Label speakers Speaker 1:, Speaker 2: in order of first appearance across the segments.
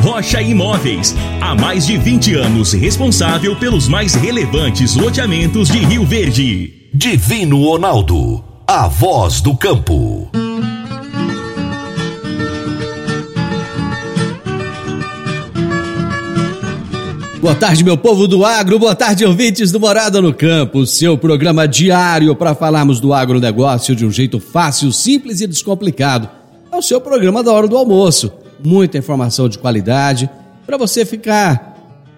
Speaker 1: Rocha Imóveis. Há mais de 20 anos responsável pelos mais relevantes loteamentos de Rio Verde.
Speaker 2: Divino Ronaldo. A voz do campo.
Speaker 3: Boa tarde, meu povo do agro, boa tarde, ouvintes do Morada no Campo, seu programa diário para falarmos do agronegócio de um jeito fácil, simples e descomplicado. É o seu programa da hora do almoço. Muita informação de qualidade para você ficar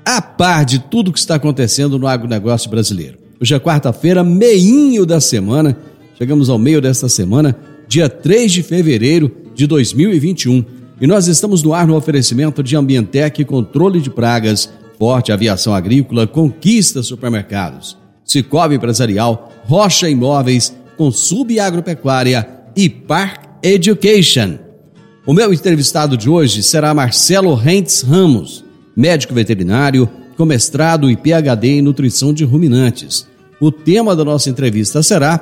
Speaker 3: a par de tudo que está acontecendo no agronegócio brasileiro. Hoje é quarta-feira, meinho da semana. Chegamos ao meio desta semana, dia 3 de fevereiro de 2021. E nós estamos no ar no oferecimento de Ambientec Controle de Pragas Forte Aviação Agrícola, Conquista Supermercados, Cicobi Empresarial, Rocha Imóveis, Consub Agropecuária e Park Education. O meu entrevistado de hoje será Marcelo Rentes Ramos, médico veterinário, com mestrado e PhD em nutrição de ruminantes. O tema da nossa entrevista será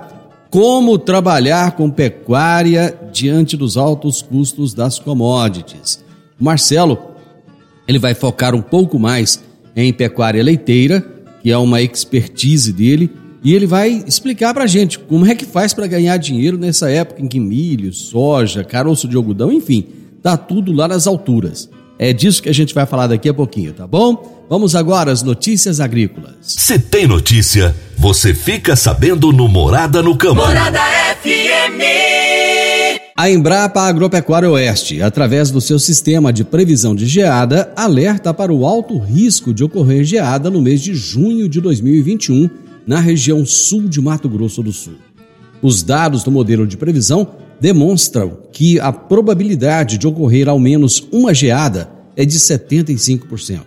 Speaker 3: como trabalhar com pecuária diante dos altos custos das commodities. Marcelo, ele vai focar um pouco mais em pecuária leiteira, que é uma expertise dele, e ele vai explicar para a gente como é que faz para ganhar dinheiro nessa época em que milho, soja, caroço de algodão, enfim, tá tudo lá nas alturas. É disso que a gente vai falar daqui a pouquinho, tá bom? Vamos agora às notícias agrícolas.
Speaker 2: Se tem notícia, você fica sabendo no Morada no Campo.
Speaker 4: Morada FM.
Speaker 3: A Embrapa Agropecuária Oeste, através do seu sistema de previsão de geada, alerta para o alto risco de ocorrer geada no mês de junho de 2021 na região sul de Mato Grosso do Sul. Os dados do modelo de previsão demonstram que a probabilidade de ocorrer ao menos uma geada é de 75%,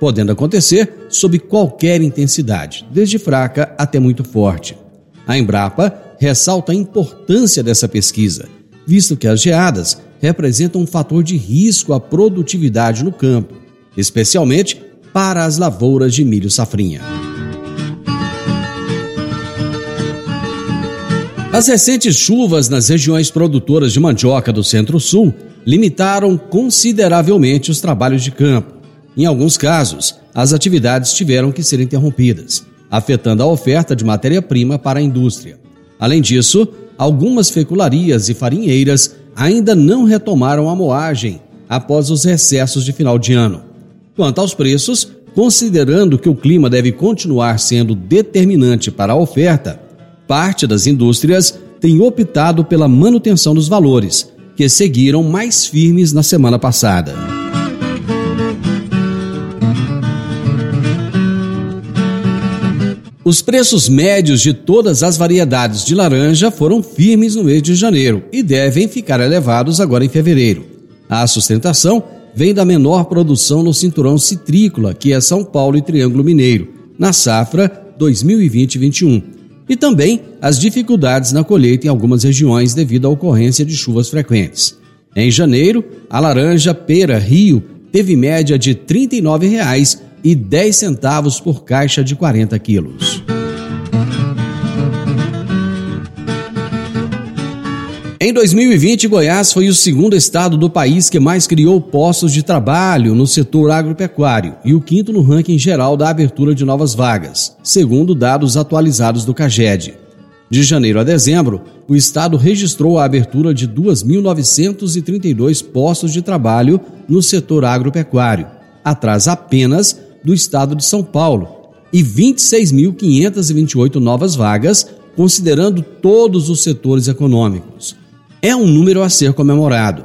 Speaker 3: podendo acontecer sob qualquer intensidade, desde fraca até muito forte. A Embrapa ressalta a importância dessa pesquisa visto que as geadas representam um fator de risco à produtividade no campo, especialmente para as lavouras de milho safrinha. As recentes chuvas nas regiões produtoras de mandioca do Centro-Sul limitaram consideravelmente os trabalhos de campo. Em alguns casos, as atividades tiveram que ser interrompidas, afetando a oferta de matéria-prima para a indústria. Além disso, algumas fecularias e farinheiras ainda não retomaram a moagem após os recessos de final de ano. Quanto aos preços, considerando que o clima deve continuar sendo determinante para a oferta, parte das indústrias tem optado pela manutenção dos valores, que seguiram mais firmes na semana passada. Os preços médios de todas as variedades de laranja foram firmes no mês de janeiro e devem ficar elevados agora em fevereiro. A sustentação vem da menor produção no cinturão citrícola, que é São Paulo e Triângulo Mineiro, na safra 2020-21, e também as dificuldades na colheita em algumas regiões devido à ocorrência de chuvas frequentes. Em janeiro, a laranja pera Rio teve média de R$ 39,00 e 10 centavos por caixa de 40 quilos. Em 2020, Goiás foi o segundo estado do país que mais criou postos de trabalho no setor agropecuário e o quinto no ranking geral da abertura de novas vagas, segundo dados atualizados do CAGED. De janeiro a dezembro, o estado registrou a abertura de 2.932 postos de trabalho no setor agropecuário, atrás apenas do estado de São Paulo, e 26.528 novas vagas, considerando todos os setores econômicos. É um número a ser comemorado.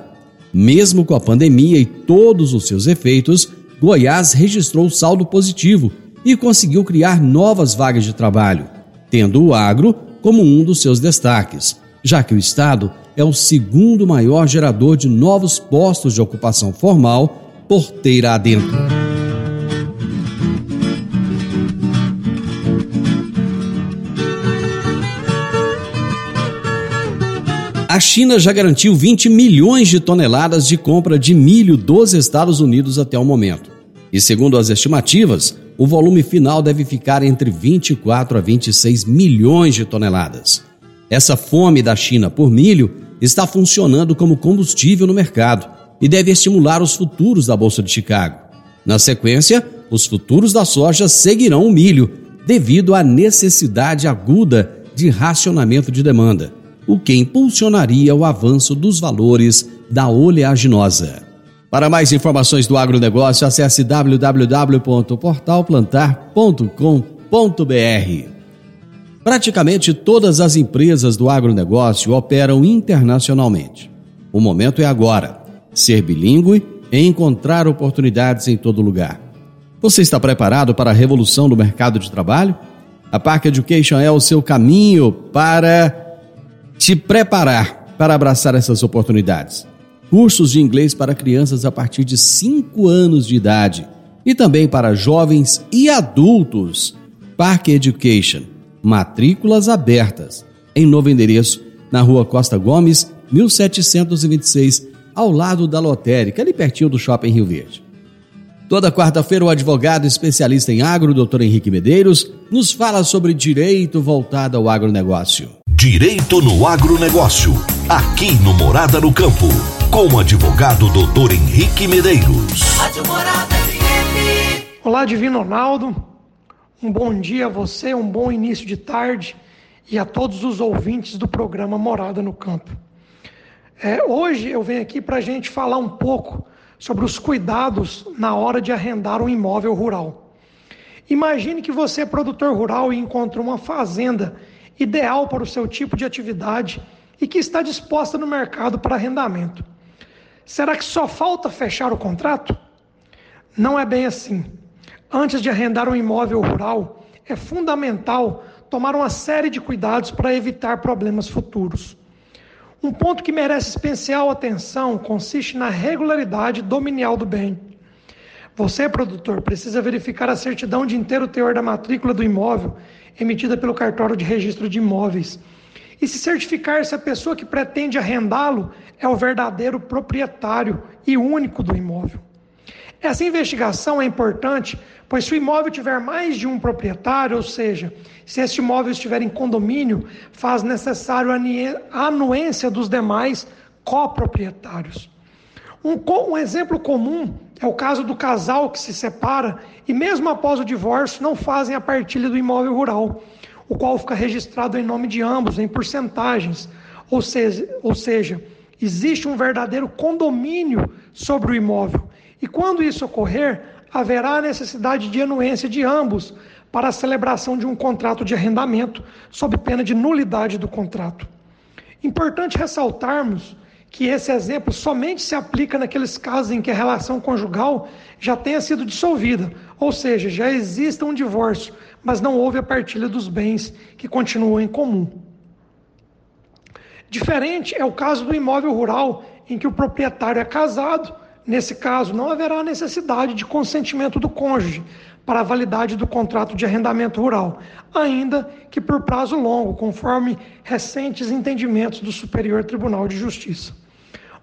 Speaker 3: Mesmo com a pandemia e todos os seus efeitos, Goiás registrou saldo positivo e conseguiu criar novas vagas de trabalho, tendo o agro como um dos seus destaques, já que o estado é o segundo maior gerador de novos postos de ocupação formal porteira adentro. A China já garantiu 20 milhões de toneladas de compra de milho dos Estados Unidos até o momento. E segundo as estimativas, o volume final deve ficar entre 24 a 26 milhões de toneladas. Essa fome da China por milho está funcionando como combustível no mercado e deve estimular os futuros da Bolsa de Chicago. Na sequência, os futuros da soja seguirão o milho, devido à necessidade aguda de racionamento de demanda, o que impulsionaria o avanço dos valores da oleaginosa. Para mais informações do agronegócio, acesse www.portalplantar.com.br. Praticamente todas as empresas do agronegócio operam internacionalmente. O momento é agora. Ser bilíngue e encontrar oportunidades em todo lugar. Você está preparado para a revolução do mercado de trabalho? A Park Education é o seu caminho para te preparar para abraçar essas oportunidades. Cursos de inglês para crianças a partir de 5 anos de idade e também para jovens e adultos. Park Education matrículas abertas. Em novo endereço, na rua Costa Gomes, 1726, ao lado da lotérica, ali pertinho do Shopping Rio Verde. Toda quarta-feira, o advogado especialista em agro, doutor Henrique Medeiros, nos fala sobre direito voltado ao agronegócio.
Speaker 2: Direito no agronegócio, aqui no Morada no Campo, com o advogado doutor Henrique Medeiros.
Speaker 4: Olá, Divino Ronaldo. Um bom dia a você, um bom início de tarde e a todos os ouvintes do programa Morada no Campo. É, hoje eu venho aqui para a gente falar um pouco sobre os cuidados na hora de arrendar um imóvel rural. Imagine que você é produtor rural e encontrou uma fazenda ideal para o seu tipo de atividade e que está disposta no mercado para arrendamento. Será que só falta fechar o contrato? Não é bem assim. Antes de arrendar um imóvel rural, é fundamental tomar uma série de cuidados para evitar problemas futuros. Um ponto que merece especial atenção consiste na regularidade dominial do bem. Você, produtor, precisa verificar a certidão de inteiro teor da matrícula do imóvel emitida pelo cartório de registro de imóveis e se certificar se a pessoa que pretende arrendá-lo é o verdadeiro proprietário e único do imóvel. Essa investigação é importante, pois se o imóvel tiver mais de um proprietário, ou seja, se este imóvel estiver em condomínio, faz necessário a anuência dos demais coproprietários. Um, um exemplo comum é o caso do casal que se separa e, mesmo após o divórcio, não fazem a partilha do imóvel rural, o qual fica registrado em nome de ambos, em porcentagens. Ou seja, ou seja existe um verdadeiro condomínio sobre o imóvel e quando isso ocorrer, haverá a necessidade de anuência de ambos para a celebração de um contrato de arrendamento, sob pena de nulidade do contrato. Importante ressaltarmos que esse exemplo somente se aplica naqueles casos em que a relação conjugal já tenha sido dissolvida, ou seja, já exista um divórcio, mas não houve a partilha dos bens que continuam em comum. Diferente é o caso do imóvel rural, em que o proprietário é casado Nesse caso, não haverá necessidade de consentimento do cônjuge para a validade do contrato de arrendamento rural, ainda que por prazo longo, conforme recentes entendimentos do Superior Tribunal de Justiça.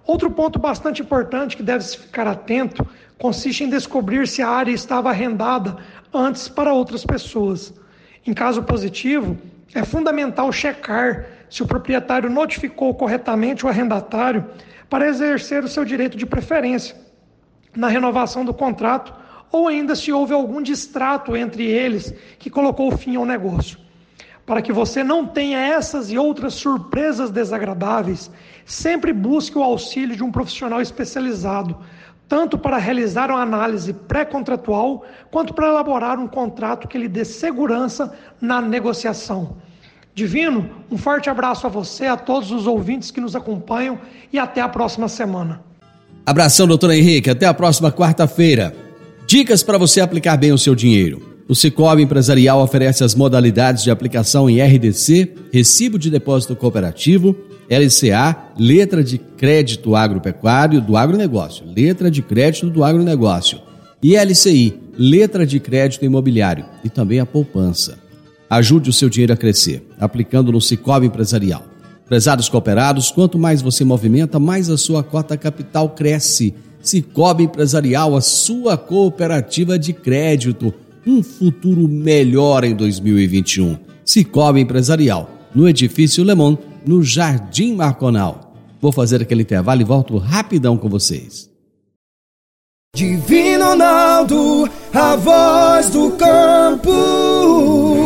Speaker 4: Outro ponto bastante importante que deve-se ficar atento consiste em descobrir se a área estava arrendada antes para outras pessoas. Em caso positivo, é fundamental checar se o proprietário notificou corretamente o arrendatário para exercer o seu direito de preferência na renovação do contrato ou ainda se houve algum distrato entre eles que colocou fim ao negócio. Para que você não tenha essas e outras surpresas desagradáveis, sempre busque o auxílio de um profissional especializado, tanto para realizar uma análise pré-contratual, quanto para elaborar um contrato que lhe dê segurança na negociação. Divino, um forte abraço a você, a todos os ouvintes que nos acompanham e até a próxima semana.
Speaker 3: Abração, doutor Henrique. Até a próxima quarta-feira. Dicas para você aplicar bem o seu dinheiro. O Cicobi Empresarial oferece as modalidades de aplicação em RDC, Recibo de Depósito Cooperativo, LCA, letra de crédito agropecuário do agronegócio, letra de crédito do agronegócio. E LCI, letra de crédito imobiliário e também a poupança. Ajude o seu dinheiro a crescer, aplicando no Cicobi Empresarial. Prezados cooperados, quanto mais você movimenta, mais a sua cota capital cresce. Cicobi Empresarial, a sua cooperativa de crédito. Um futuro melhor em 2021. Cicobi Empresarial, no Edifício Lemon, no Jardim Marconal. Vou fazer aquele intervalo e volto rapidão com vocês.
Speaker 5: Divino Ronaldo, a voz do campo.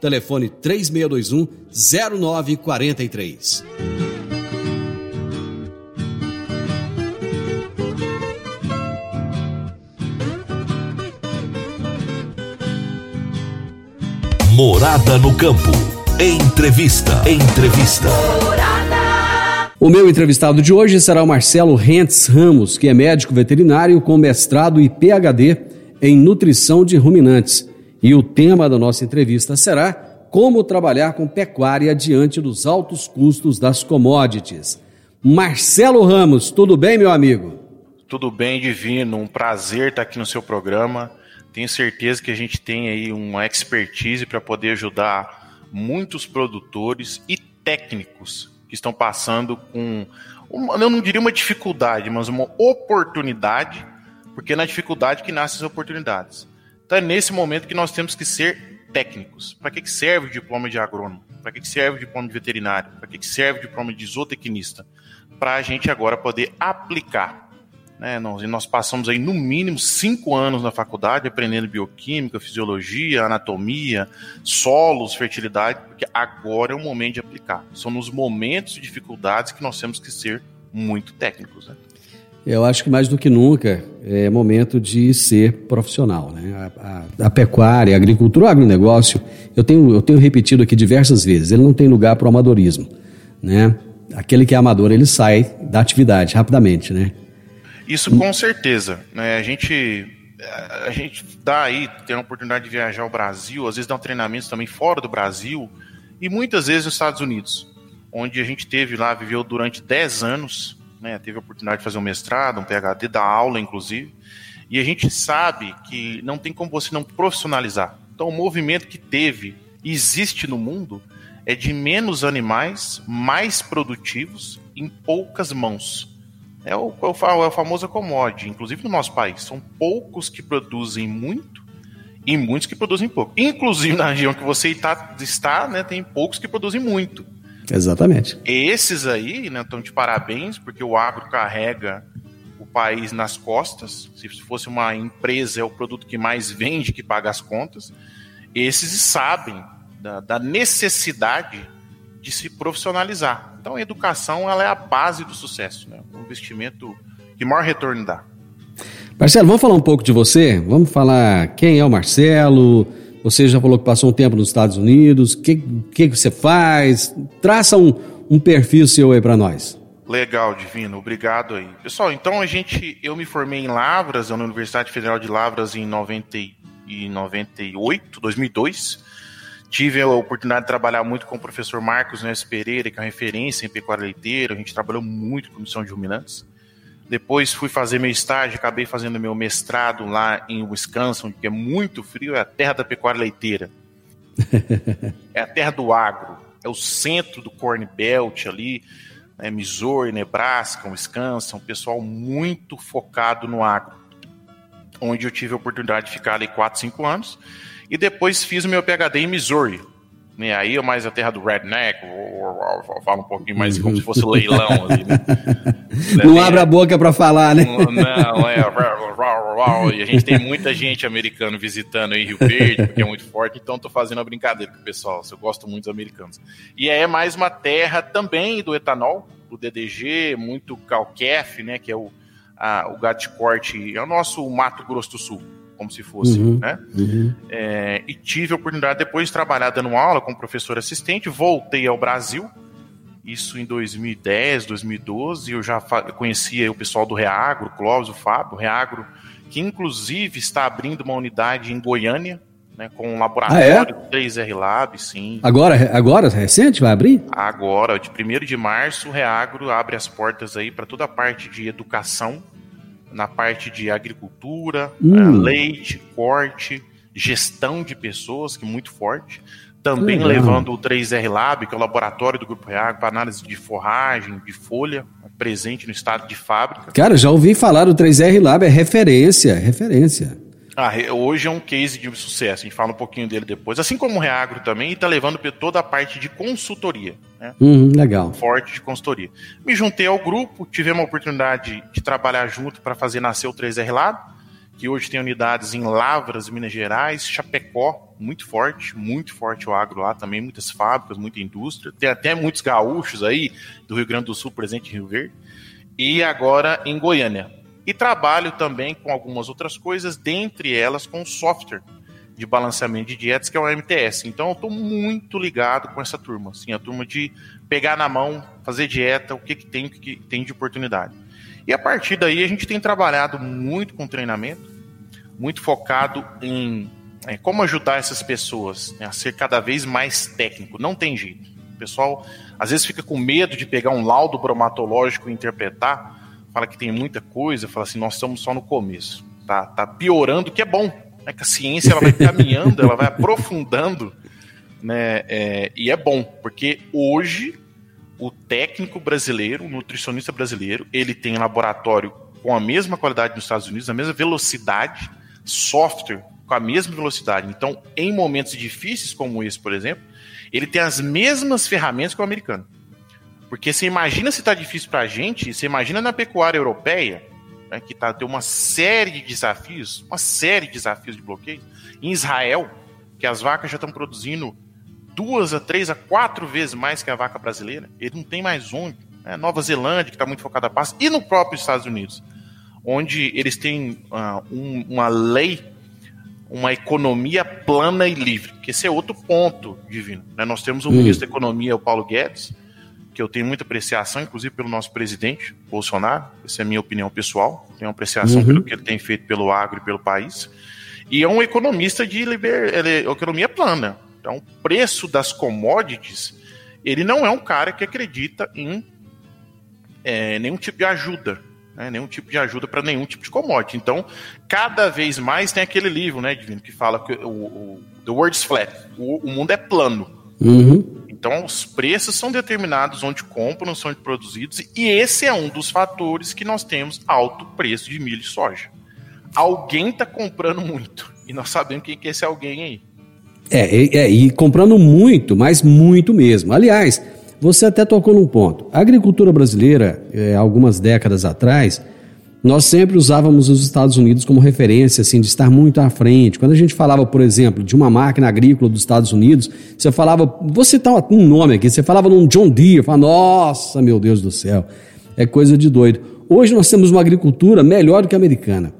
Speaker 3: telefone 3621 0943.
Speaker 2: Morada no campo. Entrevista. Entrevista.
Speaker 3: O meu entrevistado de hoje será o Marcelo Rentes Ramos, que é médico veterinário com mestrado e PhD em nutrição de ruminantes e o tema da nossa entrevista será como trabalhar com pecuária diante dos altos custos das commodities. Marcelo Ramos, tudo bem, meu amigo?
Speaker 6: Tudo bem, Divino. Um prazer estar aqui no seu programa. Tenho certeza que a gente tem aí uma expertise para poder ajudar muitos produtores e técnicos que estão passando com, uma, eu não diria uma dificuldade, mas uma oportunidade, porque é na dificuldade que nascem as oportunidades. Então é nesse momento que nós temos que ser técnicos. Para que, que serve o diploma de agrônomo? Para que, que serve o diploma de veterinário? Para que, que serve o diploma de zootecnista? Para a gente agora poder aplicar. Né? Nós, nós passamos aí no mínimo cinco anos na faculdade aprendendo bioquímica, fisiologia, anatomia, solos, fertilidade, porque agora é o momento de aplicar. São nos momentos de dificuldades que nós temos que ser muito técnicos. Né?
Speaker 3: Eu acho que mais do que nunca é momento de ser profissional. Né? A, a, a pecuária, a agricultura, o agronegócio, eu tenho, eu tenho repetido aqui diversas vezes, ele não tem lugar para o amadorismo. Né? Aquele que é amador, ele sai da atividade rapidamente. Né?
Speaker 6: Isso com certeza. Né? A gente a gente dá aí, tem a oportunidade de viajar ao Brasil, às vezes dá um treinamento também fora do Brasil, e muitas vezes nos Estados Unidos, onde a gente teve lá, viveu durante 10 anos, né, teve a oportunidade de fazer um mestrado, um PhD, da aula, inclusive, e a gente sabe que não tem como você não profissionalizar. Então, o movimento que teve e existe no mundo é de menos animais, mais produtivos, em poucas mãos. É o, é o, é o famoso commodity, inclusive no nosso país. São poucos que produzem muito e muitos que produzem pouco. Inclusive na região que você está, está né, tem poucos que produzem muito.
Speaker 3: Exatamente.
Speaker 6: Esses aí, né, estão de parabéns, porque o agro carrega o país nas costas. Se fosse uma empresa, é o produto que mais vende, que paga as contas. Esses sabem da, da necessidade de se profissionalizar. Então, a educação ela é a base do sucesso, né? um investimento que maior retorno dá.
Speaker 3: Marcelo, vamos falar um pouco de você? Vamos falar quem é o Marcelo, você já falou que passou um tempo nos Estados Unidos. O que, que, você faz? Traça um, um perfil seu aí para nós.
Speaker 6: Legal, Divino. Obrigado aí. Pessoal, então a gente... Eu me formei em Lavras, na Universidade Federal de Lavras em 90 e 98, 2002. Tive a oportunidade de trabalhar muito com o professor Marcos Neves Pereira, que é uma referência em pecuária leiteira. A gente trabalhou muito com missão de ruminantes. Depois fui fazer meu estágio, acabei fazendo meu mestrado lá em Wisconsin, que é muito frio, é a terra da pecuária leiteira. é a terra do agro, é o centro do Corn Belt ali, né, Missouri, Nebraska, Wisconsin, um pessoal muito focado no agro. Onde eu tive a oportunidade de ficar ali 4, 5 anos. E depois fiz o meu PhD em Missouri, né? Aí é mais a terra do redneck, fala um pouquinho mais como se fosse leilão ali, né?
Speaker 3: Não abre a boca para falar, né?
Speaker 6: Não, é. E a gente tem muita gente americana visitando em Rio Verde, porque é muito forte, então estou fazendo a brincadeira com o pessoal. Eu gosto muito dos americanos. E é mais uma terra também do etanol, do DDG, muito calquef, né? Que é o, a, o gado de corte, é o nosso Mato Grosso do Sul como se fosse, uhum, né? Uhum. É, e tive a oportunidade depois de trabalhar dando aula como professor assistente, voltei ao Brasil, isso em 2010, 2012, eu já conhecia o pessoal do Reagro, o Clóvis, o Fábio, o Reagro, que inclusive está abrindo uma unidade em Goiânia, né, com um laboratório ah, é? 3R Lab, sim.
Speaker 3: Agora, agora, recente, vai abrir?
Speaker 6: Agora, de 1 de março, o Reagro abre as portas aí para toda a parte de educação, na parte de agricultura, hum. uh, leite, corte, gestão de pessoas, que é muito forte. Também Legal. levando o 3R Lab, que é o laboratório do Grupo Reag, para análise de forragem, de folha, presente no estado de fábrica.
Speaker 3: Cara, já ouvi falar do 3R Lab, é referência, referência.
Speaker 6: Ah, hoje é um case de sucesso, a gente fala um pouquinho dele depois. Assim como o Reagro também, está levando toda a parte de consultoria. Né?
Speaker 3: Uhum, legal.
Speaker 6: Forte de consultoria. Me juntei ao grupo, tivemos a oportunidade de trabalhar junto para fazer nascer o 3R Lab, que hoje tem unidades em Lavras, Minas Gerais, Chapecó, muito forte, muito forte o agro lá também, muitas fábricas, muita indústria. Tem até muitos gaúchos aí do Rio Grande do Sul presente em Rio Verde. E agora em Goiânia e trabalho também com algumas outras coisas, dentre elas com software de balanceamento de dietas, que é o MTS. Então eu estou muito ligado com essa turma, assim, a turma de pegar na mão, fazer dieta, o que, que tem, o que, que tem de oportunidade. E a partir daí a gente tem trabalhado muito com treinamento, muito focado em é, como ajudar essas pessoas né, a ser cada vez mais técnico. Não tem jeito. O pessoal às vezes fica com medo de pegar um laudo bromatológico e interpretar, fala que tem muita coisa, fala assim, nós estamos só no começo. Tá, tá piorando, que é bom. Né? Que a ciência ela vai caminhando, ela vai aprofundando, né? É, e é bom, porque hoje o técnico brasileiro, o nutricionista brasileiro, ele tem laboratório com a mesma qualidade nos Estados Unidos, a mesma velocidade, software com a mesma velocidade. Então, em momentos difíceis como esse, por exemplo, ele tem as mesmas ferramentas que o americano. Porque você imagina se está difícil para a gente, você imagina na pecuária europeia, né, que tá, tem uma série de desafios, uma série de desafios de bloqueio. Em Israel, que as vacas já estão produzindo duas a três a quatro vezes mais que a vaca brasileira, ele não tem mais onde. Né? Nova Zelândia, que está muito focada a paz, e no próprio Estados Unidos, onde eles têm uh, um, uma lei, uma economia plana e livre, que esse é outro ponto divino. Né? Nós temos o hum. ministro da Economia, o Paulo Guedes, que eu tenho muita apreciação, inclusive pelo nosso presidente, Bolsonaro. Essa é a minha opinião pessoal. Tenho apreciação uhum. pelo que ele tem feito pelo agro e pelo país. E é um economista de liber... É economia plana. Então, o preço das commodities, ele não é um cara que acredita em é, nenhum tipo de ajuda. Né? Nenhum tipo de ajuda para nenhum tipo de commodity. Então, cada vez mais tem aquele livro, né, Divino, que fala que o, o The World's Flat. O, o mundo é plano.
Speaker 3: Uhum.
Speaker 6: Então, os preços são determinados onde compram, são produzidos, e esse é um dos fatores que nós temos alto preço de milho e soja. Alguém está comprando muito, e nós sabemos quem que é esse alguém aí.
Speaker 3: É, é, e comprando muito, mas muito mesmo. Aliás, você até tocou num ponto. A agricultura brasileira, é, algumas décadas atrás, nós sempre usávamos os Estados Unidos como referência, assim, de estar muito à frente. Quando a gente falava, por exemplo, de uma máquina agrícola dos Estados Unidos, você falava, vou citar um nome aqui, você falava num John Deere, falava, nossa, meu Deus do céu, é coisa de doido. Hoje nós temos uma agricultura melhor do que a americana.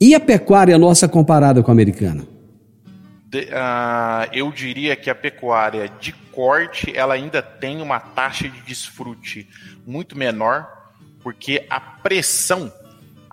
Speaker 3: E a pecuária nossa comparada com a americana?
Speaker 6: De, uh, eu diria que a pecuária de corte, ela ainda tem uma taxa de desfrute muito menor, porque a pressão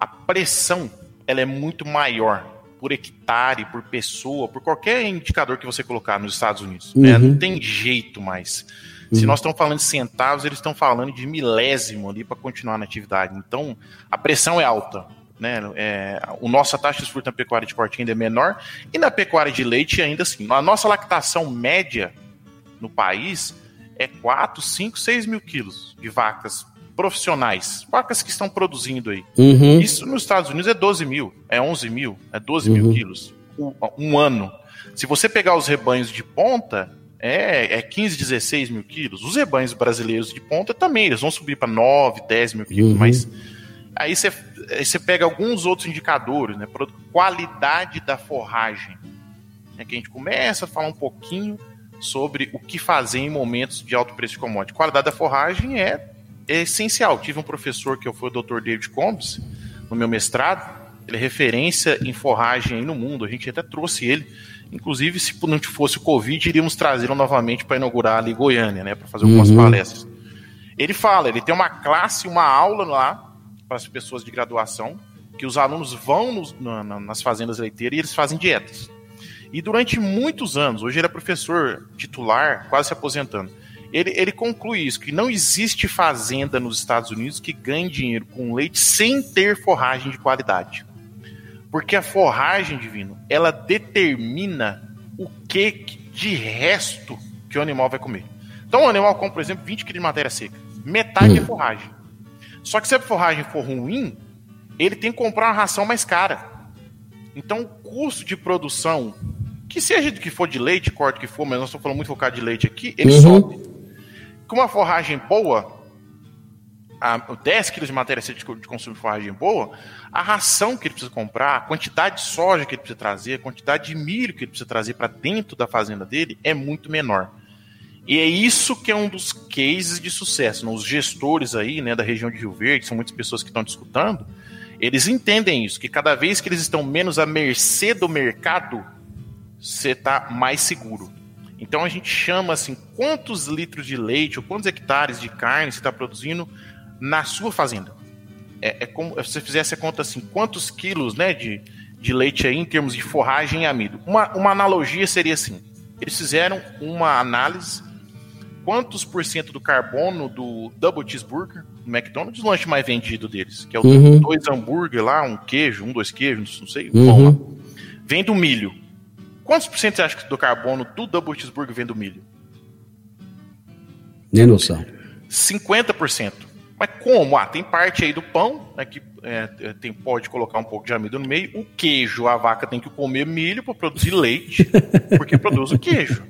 Speaker 6: a pressão ela é muito maior por hectare, por pessoa, por qualquer indicador que você colocar nos Estados Unidos. Né? Uhum. Né? Não tem jeito mais. Uhum. Se nós estamos falando de centavos, eles estão falando de milésimo ali para continuar na atividade. Então, a pressão é alta. Né? É, o nossa taxa de fruta na pecuária de corte ainda é menor e na pecuária de leite ainda assim. A nossa lactação média no país é 4, 5, 6 mil quilos de vacas profissionais, vacas que estão produzindo aí.
Speaker 3: Uhum.
Speaker 6: Isso nos Estados Unidos é 12 mil, é 11 mil, é 12 uhum. mil quilos um, um, ano. Se você pegar os rebanhos de ponta, é, é 15, 16 mil quilos. Os rebanhos brasileiros de ponta também, eles vão subir para 9, 10 mil quilos, uhum. mas aí você aí você pega alguns outros indicadores, né? Qualidade da forragem. É que a gente começa a falar um pouquinho sobre o que fazer em momentos de alto preço de commodity. Qualidade da forragem é, é essencial. Tive um professor que foi o Dr. David Combs, no meu mestrado, ele é referência em forragem aí no mundo. A gente até trouxe ele. Inclusive, se não fosse o Covid, iríamos trazê-lo novamente para inaugurar ali Goiânia, né? Para fazer algumas uhum. palestras. Ele fala, ele tem uma classe, uma aula lá para as pessoas de graduação, que os alunos vão nos, na, nas fazendas leiteiras e eles fazem dietas. E durante muitos anos, hoje ele é professor titular, quase se aposentando. Ele, ele conclui isso, que não existe fazenda nos Estados Unidos que ganhe dinheiro com leite sem ter forragem de qualidade. Porque a forragem, divino, ela determina o que de resto que o animal vai comer. Então o animal come, por exemplo, 20 kg de matéria seca. Metade é hum. é forragem. Só que se a forragem for ruim, ele tem que comprar uma ração mais cara. Então o custo de produção, que seja do que for de leite, corte que for, mas nós estamos falando muito focado de leite aqui, ele uhum. sobe. Com uma forragem boa, a 10 quilos de matéria de consumo de forragem boa, a ração que ele precisa comprar, a quantidade de soja que ele precisa trazer, a quantidade de milho que ele precisa trazer para dentro da fazenda dele é muito menor. E é isso que é um dos cases de sucesso. Os gestores aí, né, da região de Rio Verde, são muitas pessoas que estão discutindo, eles entendem isso, que cada vez que eles estão menos à mercê do mercado, você está mais seguro. Então a gente chama assim, quantos litros de leite ou quantos hectares de carne você está produzindo na sua fazenda. É, é como se você fizesse a conta assim, quantos quilos né, de, de leite aí em termos de forragem e amido. Uma, uma analogia seria assim: eles fizeram uma análise quantos por cento do carbono do Double Cheeseburger do McDonald's, o lanche mais vendido deles, que é o uhum. dois hambúrguer lá, um queijo, um, dois queijos, não sei, uhum. pão lá, vem do milho. Quantos por cento você acha que do carbono do Double Cheeseburger vem do milho?
Speaker 3: Nem noção.
Speaker 6: 50%. Mas como? Ah, tem parte aí do pão, né, que é, é, tem, pode colocar um pouco de amido no meio. O queijo, a vaca tem que comer milho para produzir leite, porque produz o queijo.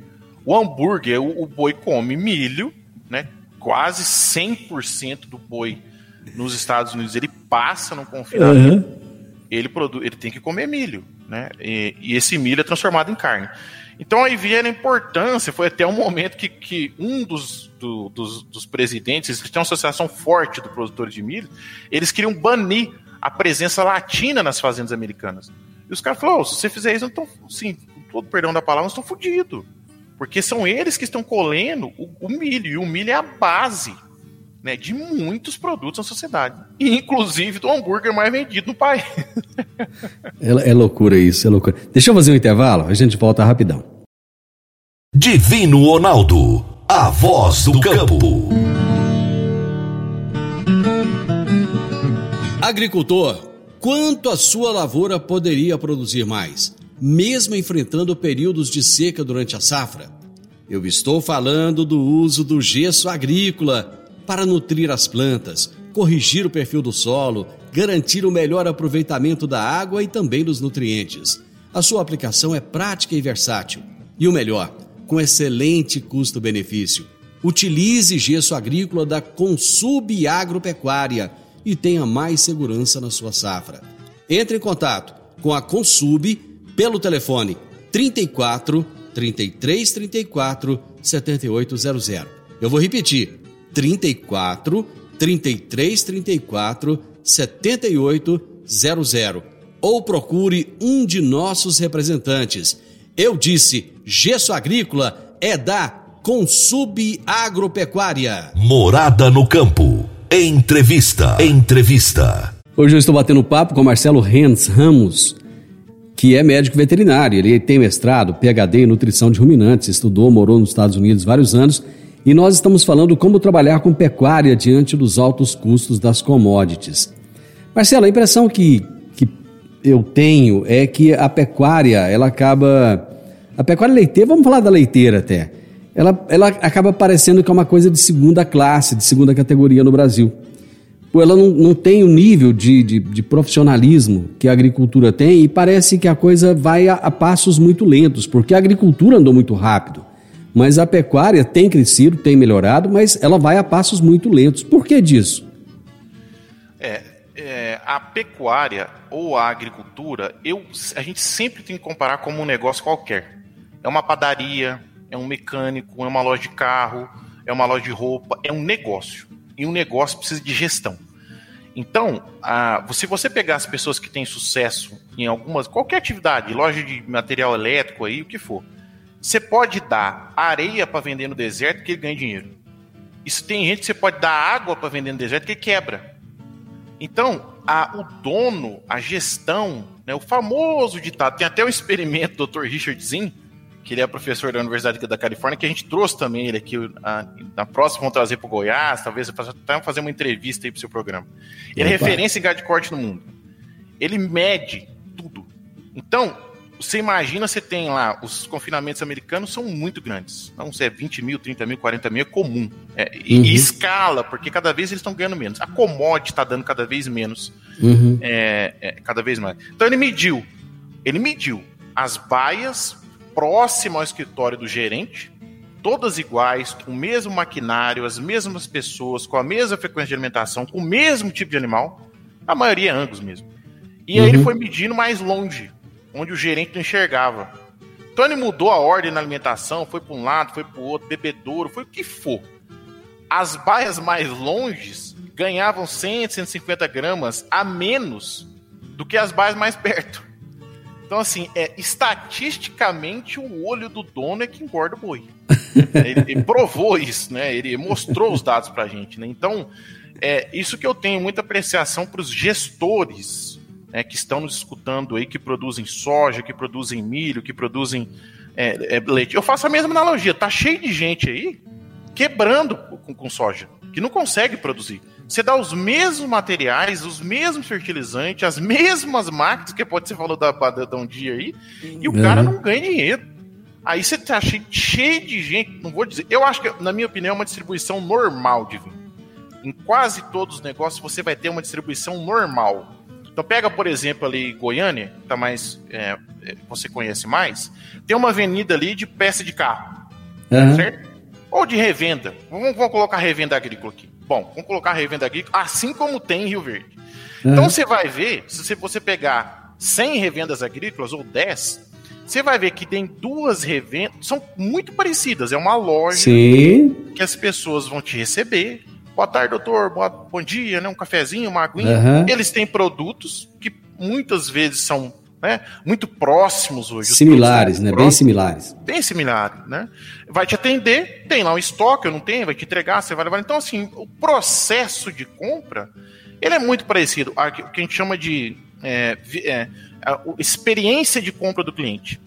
Speaker 6: O hambúrguer, o, o boi come milho, né? Quase 100% do boi nos Estados Unidos ele passa no confinamento. Uhum. Ele, produz, ele tem que comer milho, né? E, e esse milho é transformado em carne. Então aí vieram a importância, foi até um momento que, que um dos, do, dos, dos, presidentes, eles têm uma associação forte do produtor de milho, eles queriam banir a presença latina nas fazendas americanas. E os caras falaram, oh, se você fizer isso, então, sim, todo perdão da palavra, nós estamos fodidos. Porque são eles que estão colhendo o, o, milho, e o milho é a base né, de muitos produtos na sociedade, inclusive do hambúrguer mais vendido no país.
Speaker 3: é, é loucura isso, é loucura. Deixa eu fazer um intervalo, a gente volta rapidão.
Speaker 2: Divino Ronaldo, a voz do campo.
Speaker 3: Agricultor, quanto a sua lavoura poderia produzir mais, mesmo enfrentando períodos de seca durante a safra? Eu estou falando do uso do gesso agrícola para nutrir as plantas, corrigir o perfil do solo, garantir o melhor aproveitamento da água e também dos nutrientes. A sua aplicação é prática e versátil. E o melhor, com excelente custo-benefício. Utilize gesso agrícola da Consub Agropecuária e tenha mais segurança na sua safra. Entre em contato com a Consub pelo telefone 34 33 34 7800. Eu vou repetir: 34 33 34 7800 ou procure um de nossos representantes eu disse, gesso agrícola é da Consub Agropecuária.
Speaker 2: Morada no campo. Entrevista. Entrevista.
Speaker 3: Hoje eu estou batendo papo com Marcelo Renz Ramos, que é médico veterinário. Ele tem mestrado, PhD em nutrição de ruminantes, estudou, morou nos Estados Unidos vários anos. E nós estamos falando como trabalhar com pecuária diante dos altos custos das commodities. Marcelo, a impressão que, que eu tenho é que a pecuária, ela acaba a pecuária leiteira, vamos falar da leiteira até, ela, ela acaba parecendo que é uma coisa de segunda classe, de segunda categoria no Brasil. Ela não, não tem o nível de, de, de profissionalismo que a agricultura tem e parece que a coisa vai a, a passos muito lentos, porque a agricultura andou muito rápido. Mas a pecuária tem crescido, tem melhorado, mas ela vai a passos muito lentos. Por que disso?
Speaker 6: É, é, a pecuária ou a agricultura, eu, a gente sempre tem que comparar como um negócio qualquer. É uma padaria, é um mecânico, é uma loja de carro, é uma loja de roupa, é um negócio. E um negócio precisa de gestão. Então, a, se você pegar as pessoas que têm sucesso em algumas, qualquer atividade, loja de material elétrico aí, o que for, você pode dar areia para vender no deserto que ele ganha dinheiro. Isso tem gente que você pode dar água para vender no deserto que ele quebra. Então, a, o dono, a gestão, né, o famoso ditado, tem até um experimento do Dr. Richard Zinn, que ele é professor da Universidade da Califórnia, que a gente trouxe também ele aqui. A, na próxima vamos trazer para o Goiás, talvez até fazer uma entrevista aí para o seu programa. Ele é referência em gado corte no mundo. Ele mede tudo. Então, você imagina, você tem lá, os confinamentos americanos são muito grandes. Não sei, é 20 mil, 30 mil, 40 mil, é comum. É, e, uhum. e, escala, porque cada vez eles estão ganhando menos. A commodity está dando cada vez menos. Uhum. É, é, cada vez mais. Então ele mediu. Ele mediu as baias próximas ao escritório do gerente, todas iguais, com o mesmo maquinário, as mesmas pessoas, com a mesma frequência de alimentação, com o mesmo tipo de animal. A maioria é Angus mesmo. E uhum. aí ele uhum. foi medindo mais longe onde o gerente não enxergava. Então ele mudou a ordem na alimentação, foi para um lado, foi para o outro, bebedouro, foi o que for. As baias mais longes ganhavam 100, 150 gramas a menos do que as baias mais perto. Então, assim, é, estatisticamente, o olho do dono é que engorda o boi. ele, ele, provou isso, né? Ele mostrou os dados para a gente, né? Então, é isso que eu tenho muita apreciação para os gestores né, que estão nos escutando aí, que produzem soja, que produzem milho, que produzem é, é, leite. Eu faço a mesma analogia, tá cheio de gente aí quebrando com, com soja, que não consegue produzir. Você dá os mesmos materiais, os mesmos fertilizantes, as mesmas máquinas, que pode ser falou da, da um dia aí, e o cara não ganha dinheiro. Aí você tá cheio, cheio de gente, não vou dizer. Eu acho que, na minha opinião, é uma distribuição normal de vinho. Em quase todos os negócios você vai ter uma distribuição normal. Então pega, por exemplo, ali Goiânia, tá mais, é, é, você conhece mais, tem uma avenida ali de peça de carro, uhum. certo? Ou de revenda. Vamos, vamos, colocar revenda agrícola aqui. Bom, vamos colocar revenda agrícola, assim como tem em Rio Verde. Uhum. Então você vai ver, se você pegar 100 revendas agrícolas ou 10, você vai ver que tem duas revendas, são muito parecidas. É uma loja Sim. que as pessoas vão te receber, Boa tarde, doutor. Boa, bom dia, né? Um cafezinho, uma aguinha. Uhum. Eles têm produtos que muitas vezes são né, muito próximos hoje.
Speaker 3: Similares, né? Próximos, bem similares.
Speaker 6: Bem similares, né? Vai te atender, tem lá um estoque, eu não tenho, vai te entregar, você vai levar. Então, assim, o processo de compra, ele é muito parecido. O que a gente chama de é, é, experiência de compra do cliente.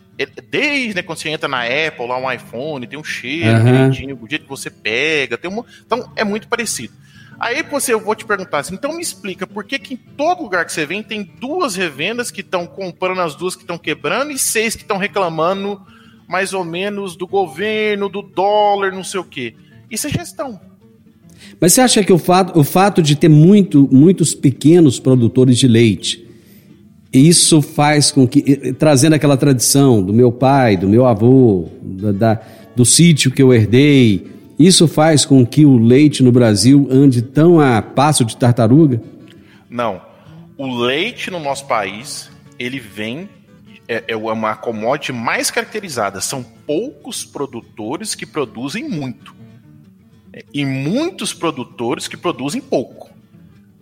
Speaker 6: Desde né, quando você entra na Apple, lá um iPhone, tem um cheiro uhum. direitinho, o jeito que você pega, tem uma. Então é muito parecido. Aí você, eu vou te perguntar assim, então me explica por que, que em todo lugar que você vem tem duas revendas que estão comprando as duas que estão quebrando e seis que estão reclamando mais ou menos do governo, do dólar, não sei o quê. Isso é gestão.
Speaker 3: Mas você acha que o fato, o fato de ter muito, muitos pequenos produtores de leite isso faz com que, trazendo aquela tradição do meu pai, do meu avô, da, da, do sítio que eu herdei, isso faz com que o leite no Brasil ande tão a passo de tartaruga?
Speaker 6: Não. O leite no nosso país, ele vem é, é uma commodity mais caracterizada. São poucos produtores que produzem muito. E muitos produtores que produzem pouco.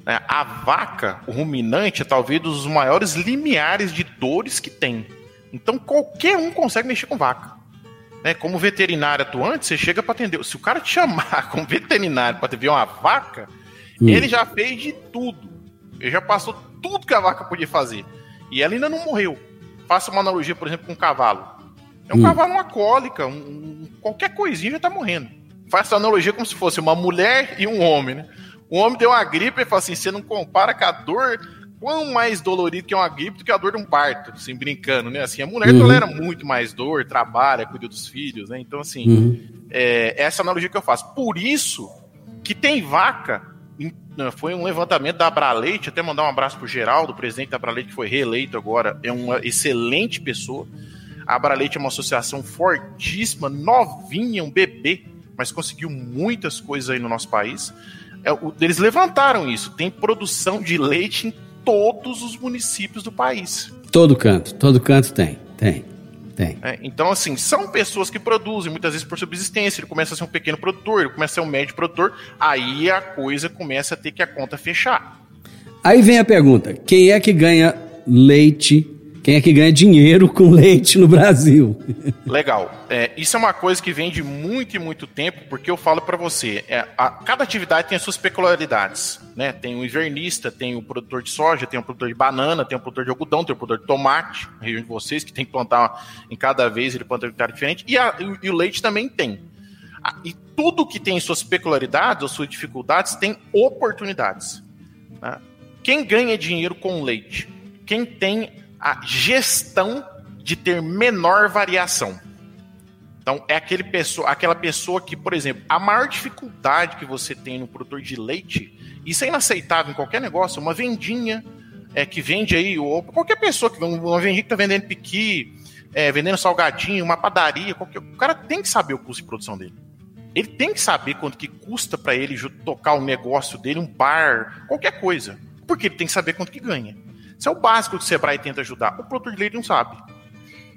Speaker 6: Né? A vaca, o ruminante, é talvez dos maiores limiares de dores que tem. Então qualquer um consegue mexer com vaca. Né? Como veterinário atuante, você chega para atender. Se o cara te chamar como veterinário para ver uma vaca, hum. ele já fez de tudo. Ele já passou tudo que a vaca podia fazer. E ela ainda não morreu. Faça uma analogia, por exemplo, com um cavalo. É um hum. cavalo, uma cólica, um, qualquer coisinha já tá morrendo. Faça a analogia como se fosse uma mulher e um homem, né? O homem deu uma gripe e falou assim: você não compara com a dor quão mais dolorido que é uma gripe do que a dor de um parto, assim, brincando, né? Assim, a mulher uhum. tolera muito mais dor, trabalha, cuida dos filhos, né? Então, assim, uhum. é, essa é analogia que eu faço. Por isso que tem vaca. Né, foi um levantamento da Abraleite, até mandar um abraço pro Geraldo, presidente da Abraleite, que foi reeleito agora, é uma excelente pessoa. A Abraleite é uma associação fortíssima, novinha, um bebê, mas conseguiu muitas coisas aí no nosso país. É, eles levantaram isso. Tem produção de leite em todos os municípios do país.
Speaker 3: Todo canto, todo canto tem, tem. Tem.
Speaker 6: É, então, assim, são pessoas que produzem, muitas vezes por subsistência. Ele começa a ser um pequeno produtor, ele começa a ser um médio produtor, aí a coisa começa a ter que a conta fechar.
Speaker 3: Aí vem a pergunta: quem é que ganha leite quem é que ganha dinheiro com leite no Brasil?
Speaker 6: Legal. É, isso é uma coisa que vem de muito e muito tempo, porque eu falo para você, é, a, cada atividade tem as suas peculiaridades. Né? Tem o invernista, tem o produtor de soja, tem o produtor de banana, tem o produtor de algodão, tem o produtor de tomate, na região de vocês, que tem que plantar em cada vez, ele planta um hectare diferente, e, a, e, o leite também tem. E tudo que tem suas peculiaridades ou suas dificuldades tem oportunidades. Né? Quem ganha dinheiro com leite? Quem tem a gestão de ter menor variação. Então, é aquele pessoa, aquela pessoa que, por exemplo, a maior dificuldade que você tem no produtor de leite, isso é inaceitável em qualquer negócio, uma vendinha é, que vende aí, ou qualquer pessoa que uma vendinha que está vendendo piqui, é, vendendo salgadinho, uma padaria, qualquer, o cara tem que saber o custo de produção dele. Ele tem que saber quanto que custa para ele tocar o negócio dele, um bar, qualquer coisa. Porque ele tem que saber quanto que ganha. Isso é o básico que o Sebrae tenta ajudar. O produtor de leite não sabe.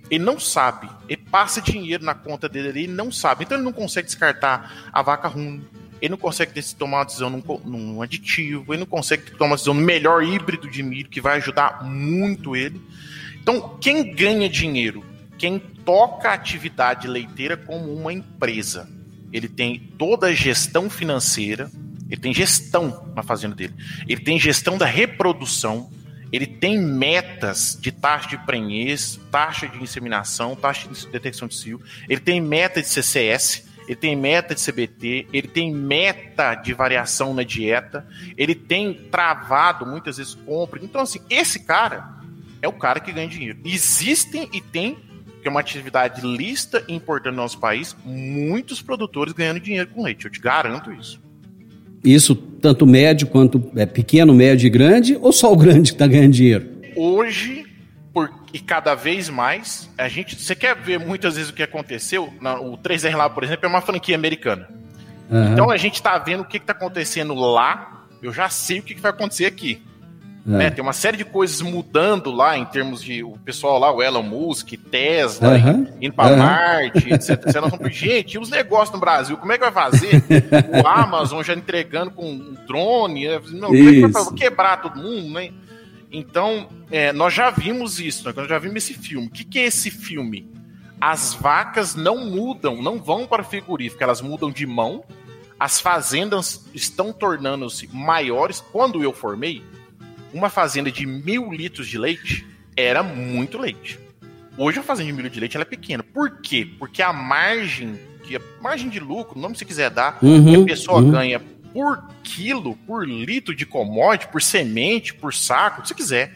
Speaker 6: Ele não sabe. Ele passa dinheiro na conta dele ali e não sabe. Então ele não consegue descartar a vaca ruim. Ele não consegue tomar uma decisão num, num aditivo. Ele não consegue tomar uma decisão no melhor híbrido de milho, que vai ajudar muito ele. Então, quem ganha dinheiro? Quem toca a atividade leiteira como uma empresa. Ele tem toda a gestão financeira, ele tem gestão na fazenda dele. Ele tem gestão da reprodução, ele tem metas de taxa de prenhez, taxa de inseminação, taxa de detecção de cio, ele tem meta de CCS, ele tem meta de CBT, ele tem meta de variação na dieta, ele tem travado muitas vezes compra. Então, assim, esse cara é o cara que ganha dinheiro. Existem e tem, que é uma atividade lista e importante no nosso país, muitos produtores ganhando dinheiro com leite. Eu te garanto isso.
Speaker 3: Isso tanto médio quanto é, pequeno, médio e grande, ou só o grande que está ganhando dinheiro?
Speaker 6: Hoje, por, e cada vez mais, a gente. Você quer ver muitas vezes o que aconteceu? Na, o 3R lá, por exemplo, é uma franquia americana. Uhum. Então a gente está vendo o que está acontecendo lá. Eu já sei o que, que vai acontecer aqui. É. Né? Tem uma série de coisas mudando lá em termos de o pessoal lá, o Elon Musk, Tesla, uhum. indo para uhum. Marte, etc. Gente, e os negócios no Brasil, como é que vai fazer? o Amazon já entregando com um drone, né? não, como é que quebrar todo mundo, né? Então, é, nós já vimos isso, nós já vimos esse filme. O que, que é esse filme? As vacas não mudam, não vão para frigorífico, elas mudam de mão. As fazendas estão tornando-se maiores. Quando eu formei, uma fazenda de mil litros de leite era muito leite. Hoje a fazenda de mil litros de leite é pequena. Por quê? Porque a margem, que a margem de lucro, não se quiser dar, uhum, que a pessoa uhum. ganha por quilo, por litro de commodity, por semente, por saco, se quiser,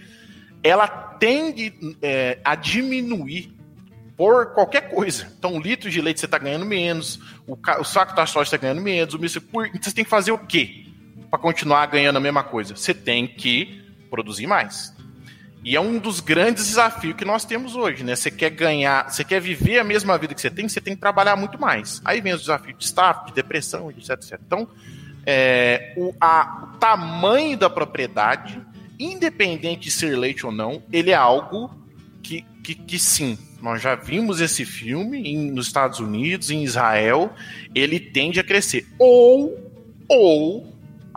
Speaker 6: ela tende é, a diminuir por qualquer coisa. Então, um litro de leite você está ganhando menos, o, o saco da soja está ganhando menos, o por, então você tem que fazer o quê? Para continuar ganhando a mesma coisa? Você tem que produzir mais. E é um dos grandes desafios que nós temos hoje, né? Você quer ganhar, você quer viver a mesma vida que você tem, você tem que trabalhar muito mais. Aí vem os desafios de staff, de depressão, etc, etc. Então, é, o, a, o tamanho da propriedade, independente de ser leite ou não, ele é algo que, que, que sim, nós já vimos esse filme em, nos Estados Unidos, em Israel, ele tende a crescer. Ou, ou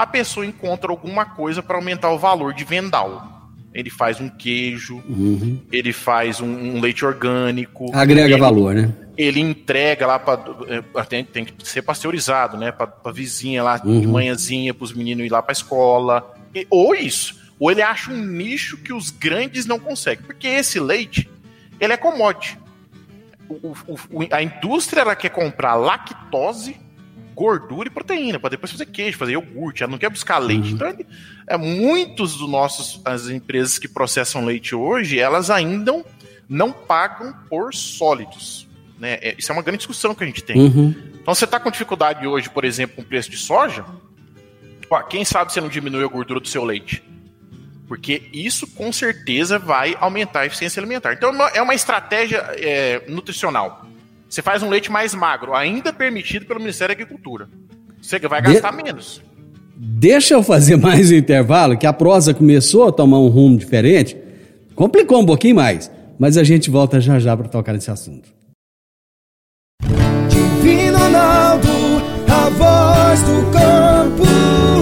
Speaker 6: a pessoa encontra alguma coisa para aumentar o valor de vendal. Ele faz um queijo, uhum. ele faz um, um, leite orgânico.
Speaker 3: Agrega
Speaker 6: ele,
Speaker 3: valor, né?
Speaker 6: Ele entrega lá para. É, tem, tem, que ser pasteurizado, né? Para vizinha lá uhum. de manhãzinha, para os meninos ir lá para escola. E, ou isso. Ou ele acha um nicho que os grandes não conseguem. Porque esse leite, ele é commodity. O, o, a indústria ela quer comprar lactose gordura e proteína, para depois fazer queijo, fazer iogurte, ela não quer buscar leite. Uhum. Então, é, muitos dos nossos, as empresas que processam leite hoje, elas ainda não pagam por sólidos. Né? É, isso é uma grande discussão que a gente tem. Uhum. Então, você está com dificuldade hoje, por exemplo, com o preço de soja, quem sabe você não diminui a gordura do seu leite? Porque isso com certeza vai aumentar a eficiência alimentar. Então, é uma é estratégia é, nutricional. Você faz um leite mais magro, ainda permitido pelo Ministério da Agricultura. Você vai gastar de... menos.
Speaker 3: deixa eu fazer mais um intervalo, que a prosa começou a tomar um rumo diferente. Complicou um pouquinho mais, mas a gente volta já já para tocar nesse assunto.
Speaker 5: Divino Ronaldo, a voz do campo.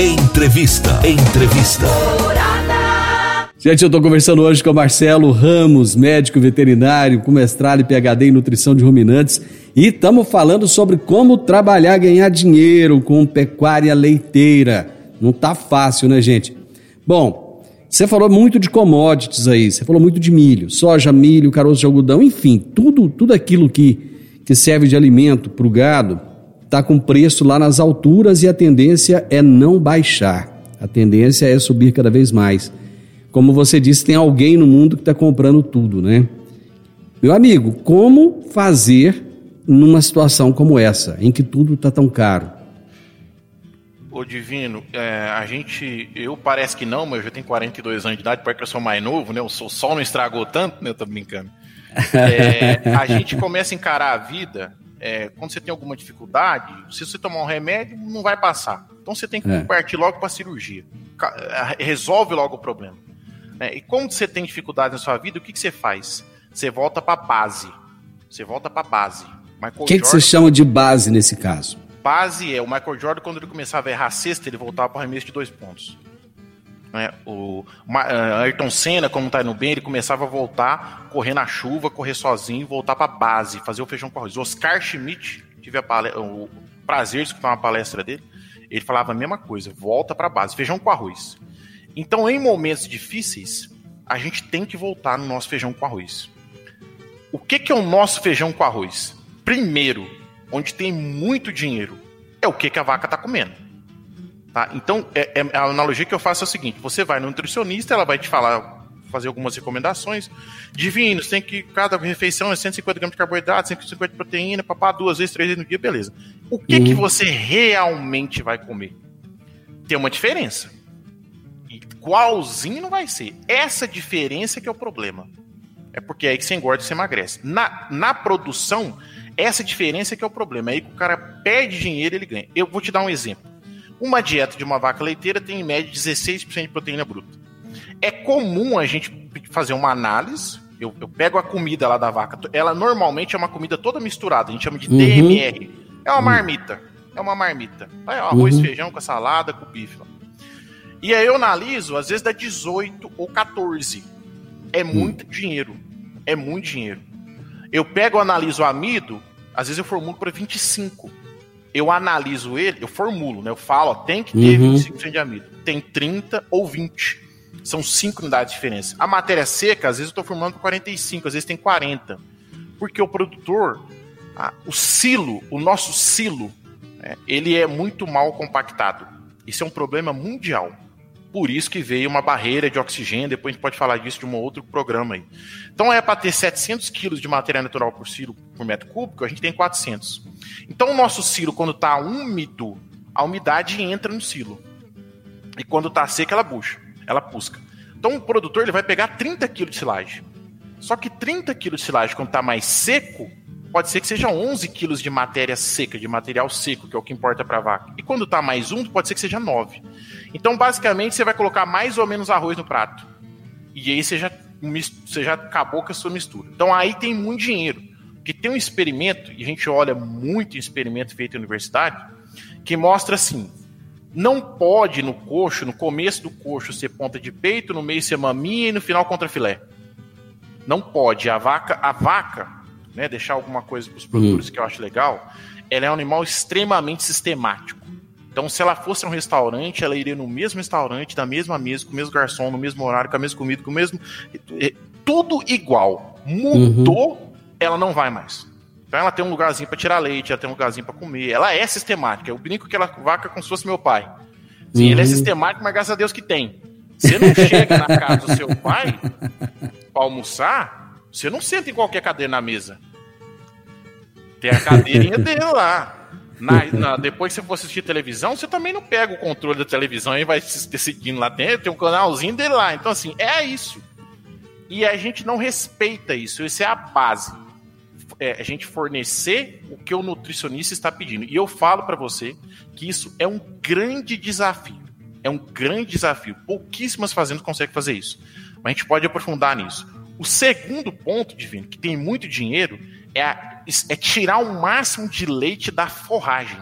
Speaker 2: Entrevista. Entrevista.
Speaker 3: Gente, eu estou conversando hoje com o Marcelo Ramos, médico veterinário, com mestrado e PhD em nutrição de ruminantes, e estamos falando sobre como trabalhar, ganhar dinheiro com pecuária leiteira. Não tá fácil, né, gente? Bom, você falou muito de commodities aí, você falou muito de milho, soja, milho, caroço de algodão, enfim, tudo, tudo aquilo que, que serve de alimento para o gado está com preço lá nas alturas e a tendência é não baixar. A tendência é subir cada vez mais. Como você disse, tem alguém no mundo que está comprando tudo, né? Meu amigo, como fazer numa situação como essa, em que tudo está tão caro?
Speaker 6: Ô Divino, é, a gente, eu parece que não, mas eu já tenho 42 anos de idade, porque eu sou mais novo, né? O sol não estragou tanto, né? Eu tô brincando. É, a gente começa a encarar a vida, é, quando você tem alguma dificuldade, se você tomar um remédio, não vai passar. Então você tem que é. partir logo para cirurgia. Resolve logo o problema. Né? E como você tem dificuldade na sua vida, o que, que você faz? Você volta para base. Você volta para base.
Speaker 3: O que, que você chama de base nesse caso?
Speaker 6: Base é o Michael Jordan, quando ele começava a errar a cesta, ele voltava para o arremesso de dois pontos. Né? O uh, Ayrton Senna, como tá indo bem, ele começava a voltar, correr na chuva, correr sozinho, voltar para base, fazer o feijão com arroz. Oscar Schmidt, tive palestra, o prazer de escutar uma palestra dele, ele falava a mesma coisa, volta para base, feijão com arroz. Então, em momentos difíceis, a gente tem que voltar no nosso feijão com arroz. O que, que é o nosso feijão com arroz? Primeiro, onde tem muito dinheiro, é o que, que a vaca está comendo. Tá? Então, é, é, a analogia que eu faço é o seguinte: você vai no nutricionista, ela vai te falar, fazer algumas recomendações. Divino, você tem que, cada refeição é 150 gramas de carboidrato, 150 de proteína, papá, duas vezes, três vezes no dia, beleza. O que, uhum. que você realmente vai comer? Tem uma diferença igualzinho não vai ser. Essa diferença que é o problema. É porque é aí que você engorda e você emagrece. Na, na produção, essa diferença que é o problema. É aí que o cara perde dinheiro e ele ganha. Eu vou te dar um exemplo. Uma dieta de uma vaca leiteira tem em média 16% de proteína bruta. É comum a gente fazer uma análise. Eu, eu, pego a comida lá da vaca. Ela normalmente é uma comida toda misturada. A gente chama de uhum. DMR. É uma marmita. É uma marmita. É arroz, uhum. feijão com salada, com bife. Lá. E aí eu analiso, às vezes dá 18 ou 14. É hum. muito hum. dinheiro. É muito dinheiro. Eu pego, analiso o amido, às vezes eu formulo para 25. Eu analiso ele, eu formulo, né? Eu falo, ó, tem que ter uhum. 25% de amido. Tem 30 ou 20. São 5 unidades de diferença. A matéria seca, às vezes eu estou formulando para 45, às vezes tem 40. Porque o produtor, ah, o silo, o nosso silo, né, ele é muito mal compactado. Isso é um problema mundial. Por isso que veio uma barreira de oxigênio, depois a gente pode falar disso de um outro programa aí. Então é para ter 700 quilos de matéria natural por silo por metro cúbico, a gente tem 400. Então o nosso silo, quando está úmido, a umidade entra no silo. E quando está seco, ela bucha, ela pusca. Então o produtor ele vai pegar 30 quilos de silagem. Só que 30 quilos de silagem, quando está mais seco, pode ser que seja 11 quilos de matéria seca, de material seco, que é o que importa para a vaca. E quando está mais um, pode ser que seja 9. Então, basicamente, você vai colocar mais ou menos arroz no prato. E aí você já, você já acabou com a sua mistura. Então, aí tem muito dinheiro. Porque tem um experimento, e a gente olha muito em experimento feito na universidade, que mostra assim: não pode no coxo, no começo do coxo, ser ponta de peito, no meio ser maminha e no final contra filé. Não pode. A vaca, a vaca, né, deixar alguma coisa para os produtores uhum. que eu acho legal, ela é um animal extremamente sistemático. Então, se ela fosse um restaurante, ela iria no mesmo restaurante, da mesma mesa, com o mesmo garçom, no mesmo horário, com a mesma comida, com o mesmo. Tudo igual. Mudou, uhum. ela não vai mais. Então ela tem um lugarzinho para tirar leite, ela tem um lugarzinho para comer. Ela é sistemática. Eu brinco que ela vaca como se fosse meu pai. Sim, uhum. ele é sistemático, mas graças a Deus que tem. Você não chega na casa do seu pai para almoçar, você não senta em qualquer cadeira na mesa. Tem a cadeirinha dele lá. Na, na, depois que você for assistir televisão, você também não pega o controle da televisão e vai decidindo lá dentro, tem um canalzinho dele lá. Então, assim, é isso. E a gente não respeita isso. Isso é a base. É a gente fornecer o que o nutricionista está pedindo. E eu falo para você que isso é um grande desafio. É um grande desafio. Pouquíssimas fazendas conseguem fazer isso. Mas a gente pode aprofundar nisso. O segundo ponto, Divino, que tem muito dinheiro, é, a, é tirar o máximo de leite da forragem.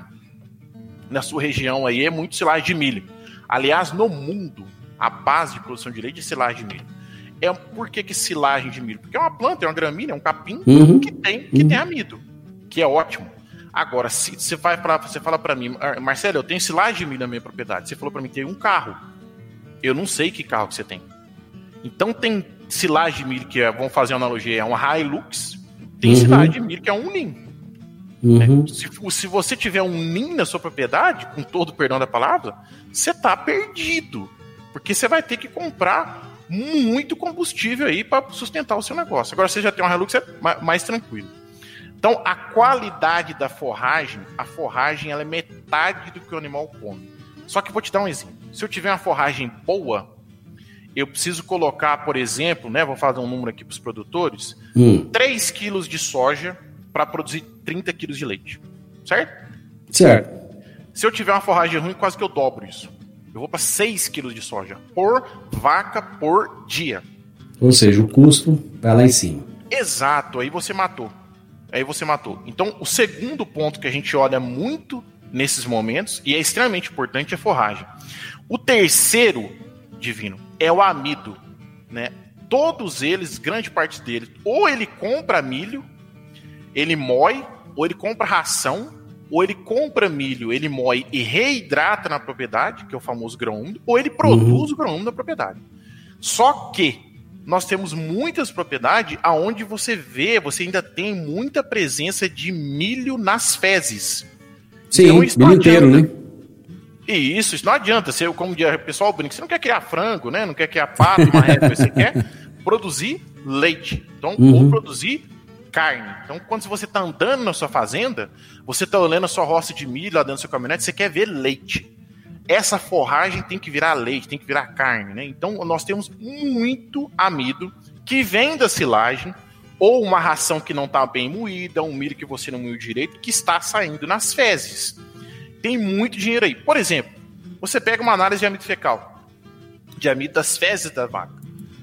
Speaker 6: Na sua região aí é muito silagem de milho. Aliás, no mundo, a base de produção de leite é silagem de milho. É, por que, que silagem de milho? Porque é uma planta, é uma gramínea, é um capim uhum. que, tem, que uhum. tem amido, que é ótimo. Agora, se você vai para você fala para mim, Marcelo, eu tenho silagem de milho na minha propriedade. Você falou para mim que tem um carro. Eu não sei que carro que você tem. Então tem silagem de milho que é, vamos fazer uma analogia, é uma Hilux. Tem uhum. de milho que é um Nin. Uhum. Né? Se, se você tiver um Nin na sua propriedade, com todo o perdão da palavra, você tá perdido. Porque você vai ter que comprar muito combustível aí para sustentar o seu negócio. Agora você já tem uma Hilux, é mais tranquilo. Então, a qualidade da forragem, a forragem ela é metade do que o animal come. Só que vou te dar um exemplo. Se eu tiver uma forragem boa, eu preciso colocar, por exemplo, né, vou fazer um número aqui para os produtores, hum. 3 quilos de soja para produzir 30 quilos de leite. Certo?
Speaker 3: Certo.
Speaker 6: Se eu tiver uma forragem ruim, quase que eu dobro isso. Eu vou para 6 quilos de soja por vaca por dia.
Speaker 3: Ou seja, o custo vai lá em cima.
Speaker 6: Exato, aí você matou aí você matou. Então, o segundo ponto que a gente olha muito nesses momentos, e é extremamente importante, é forragem. O terceiro, divino, é o amido. Né? Todos eles, grande parte deles, ou ele compra milho, ele moe, ou ele compra ração, ou ele compra milho, ele moe e reidrata na propriedade, que é o famoso grão úmido, ou ele produz uhum. o grão úmido na propriedade. Só que nós temos muitas propriedades aonde você vê, você ainda tem muita presença de milho nas fezes.
Speaker 3: Sim, então, milho inteiro, né?
Speaker 6: E isso, isso não adianta. Você, como o pessoal brinca, você não quer criar frango, né? Não quer criar pato, régua, você quer produzir leite. Então, uhum. ou produzir carne. Então, quando você está andando na sua fazenda, você está olhando a sua roça de milho lá dentro do seu caminhonete, você quer ver leite essa forragem tem que virar leite, tem que virar carne, né? Então nós temos muito amido que vem da silagem ou uma ração que não está bem moída, um milho que você não moeu direito, que está saindo nas fezes. Tem muito dinheiro aí. Por exemplo, você pega uma análise de amido fecal, de amido das fezes da vaca.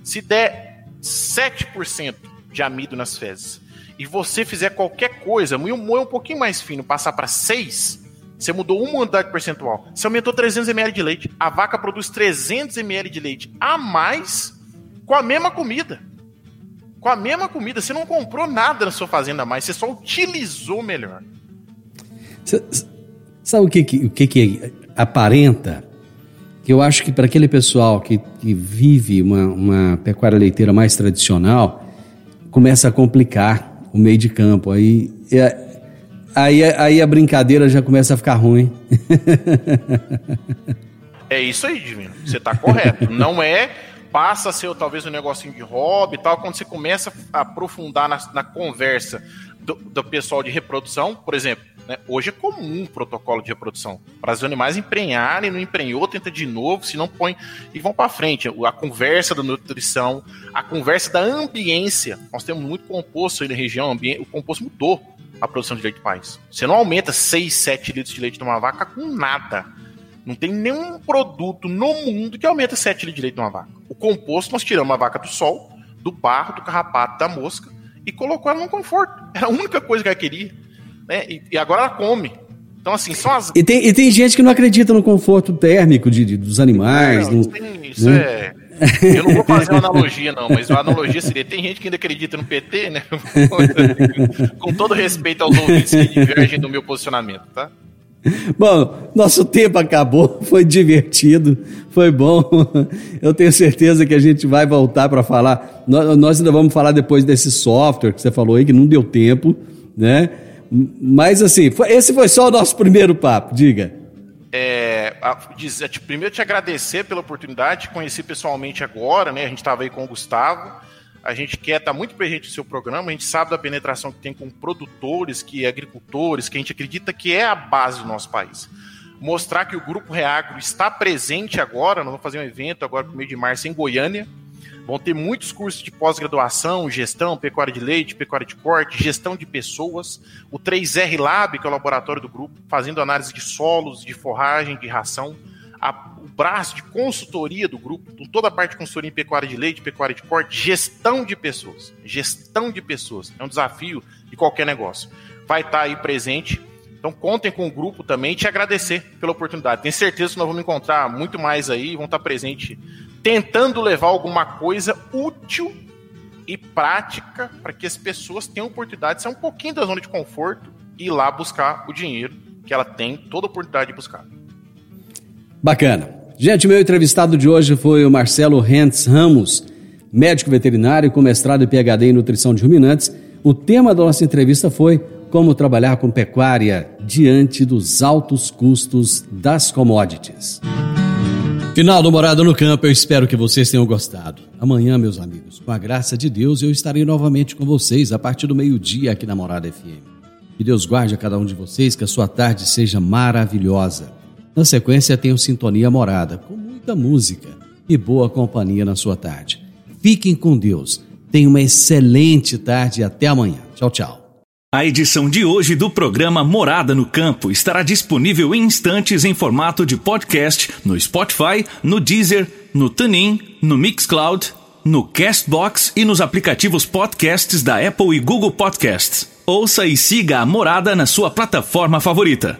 Speaker 6: Se der 7% de amido nas fezes e você fizer qualquer coisa, moer um pouquinho mais fino, passar para 6, você mudou uma unidade percentual. Você aumentou 300 ml de leite. A vaca produz 300 ml de leite a mais com a mesma comida. Com a mesma comida. Você não comprou nada na sua fazenda a mais. Você só utilizou melhor.
Speaker 3: Sabe o que, que, o que, que aparenta? Que eu acho que para aquele pessoal que, que vive uma, uma pecuária leiteira mais tradicional, começa a complicar o meio de campo. Aí é, Aí, aí a brincadeira já começa a ficar ruim.
Speaker 6: é isso aí, Divino. Você está correto. Não é passa a ser talvez um negocinho de hobby e tal, quando você começa a aprofundar na, na conversa do, do, pessoal de reprodução, por exemplo, né, hoje é comum o protocolo de reprodução para os animais emprenharem, não emprenhou, tenta de novo, se não põe e vão para frente. A conversa da nutrição, a conversa da ambiência. Nós temos muito composto aí na região, o composto mudou a produção de leite do país. Você não aumenta 6, 7 litros de leite de uma vaca com nada. Não tem nenhum produto no mundo que aumenta 7 litros de leite de uma vaca. O composto, nós tiramos a vaca do sol, do barro, do carrapato, da mosca e colocou ela no conforto. Era a única coisa que ela queria. Né? E, e agora ela come. Então, assim, são as.
Speaker 3: E tem, e tem gente que não acredita no conforto térmico de, de dos animais. Não,
Speaker 6: no, isso né? é eu não vou fazer uma analogia, não, mas a analogia seria: tem gente que ainda acredita no PT, né? Com todo respeito aos ouvintes que divergem do meu posicionamento, tá?
Speaker 3: Bom, nosso tempo acabou, foi divertido, foi bom. Eu tenho certeza que a gente vai voltar para falar. Nós ainda vamos falar depois desse software que você falou aí, que não deu tempo, né? Mas assim, esse foi só o nosso primeiro papo, diga.
Speaker 6: É, a, primeiro te agradecer pela oportunidade, te conheci pessoalmente agora, né? A gente estava aí com o Gustavo. A gente quer estar tá muito presente no seu programa, a gente sabe da penetração que tem com produtores, que agricultores, que a gente acredita que é a base do nosso país. Mostrar que o Grupo Reagro está presente agora, nós vamos fazer um evento agora no meio de março em Goiânia, Vão ter muitos cursos de pós-graduação, gestão, pecuária de leite, pecuária de corte, gestão de pessoas. O 3R Lab, que é o laboratório do grupo, fazendo análise de solos, de forragem, de ração. A, o braço de consultoria do grupo, toda a parte de consultoria em pecuária de leite, pecuária de corte, gestão de pessoas. Gestão de pessoas. É um desafio de qualquer negócio. Vai estar aí presente. Então contem com o grupo também e te agradecer pela oportunidade. Tenho certeza que nós vamos encontrar muito mais aí, vão estar presentes tentando levar alguma coisa útil e prática para que as pessoas tenham oportunidade de sair um pouquinho da zona de conforto e ir lá buscar o dinheiro que ela tem toda a oportunidade de buscar.
Speaker 3: Bacana. Gente, meu entrevistado de hoje foi o Marcelo Rentz Ramos, médico veterinário com mestrado e PhD em nutrição de ruminantes. O tema da nossa entrevista foi como trabalhar com pecuária diante dos altos custos das commodities. Final do Morada no Campo, eu espero que vocês tenham gostado. Amanhã, meus amigos, com a graça de Deus, eu estarei novamente com vocês a partir do meio-dia aqui na Morada FM. Que Deus guarde a cada um de vocês, que a sua tarde seja maravilhosa. Na sequência, tenho Sintonia Morada, com muita música e boa companhia na sua tarde. Fiquem com Deus. Tenham uma excelente tarde e até amanhã. Tchau, tchau.
Speaker 1: A edição de hoje do programa Morada no Campo estará disponível em instantes em formato de podcast no Spotify, no Deezer, no TuneIn, no Mixcloud, no Castbox e nos aplicativos podcasts da Apple e Google Podcasts. Ouça e siga a Morada na sua plataforma favorita.